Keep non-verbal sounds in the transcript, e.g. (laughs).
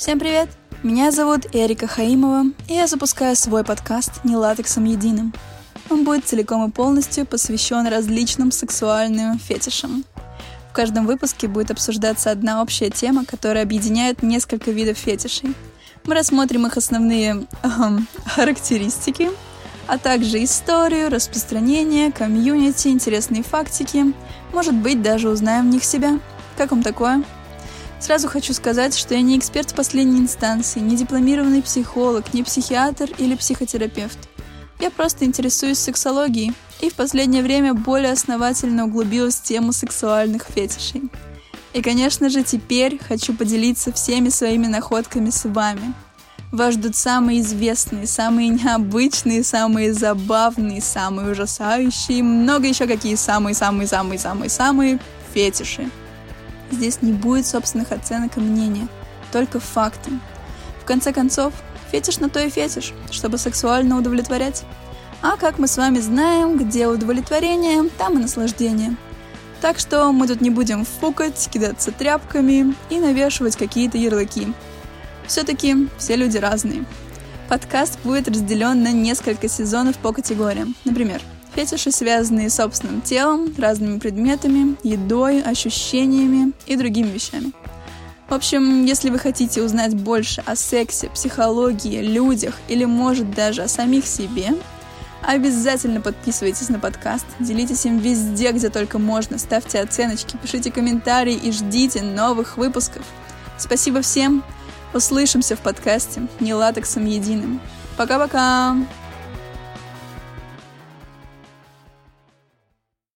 Всем привет! Меня зовут Эрика Хаимова, и я запускаю свой подкаст «Не латексом единым». Он будет целиком и полностью посвящен различным сексуальным фетишам. В каждом выпуске будет обсуждаться одна общая тема, которая объединяет несколько видов фетишей. Мы рассмотрим их основные эм, (laughs) характеристики, а также историю, распространение, комьюнити, интересные фактики. Может быть, даже узнаем в них себя. Как вам такое? Сразу хочу сказать, что я не эксперт в последней инстанции, не дипломированный психолог, не психиатр или психотерапевт. Я просто интересуюсь сексологией и в последнее время более основательно углубилась в тему сексуальных фетишей. И, конечно же, теперь хочу поделиться всеми своими находками с вами. Вас ждут самые известные, самые необычные, самые забавные, самые ужасающие, много еще какие самые-самые-самые-самые-самые фетиши. Здесь не будет собственных оценок и мнения, только факты. В конце концов, фетиш на то и фетиш, чтобы сексуально удовлетворять. А как мы с вами знаем, где удовлетворение, там и наслаждение. Так что мы тут не будем фукать, кидаться тряпками и навешивать какие-то ярлыки. Все-таки все люди разные. Подкаст будет разделен на несколько сезонов по категориям. Например, Фетиши, связанные с собственным телом, разными предметами, едой, ощущениями и другими вещами. В общем, если вы хотите узнать больше о сексе, психологии, людях или, может, даже о самих себе, обязательно подписывайтесь на подкаст, делитесь им везде, где только можно, ставьте оценочки, пишите комментарии и ждите новых выпусков. Спасибо всем, услышимся в подкасте «Не латексом единым». Пока-пока!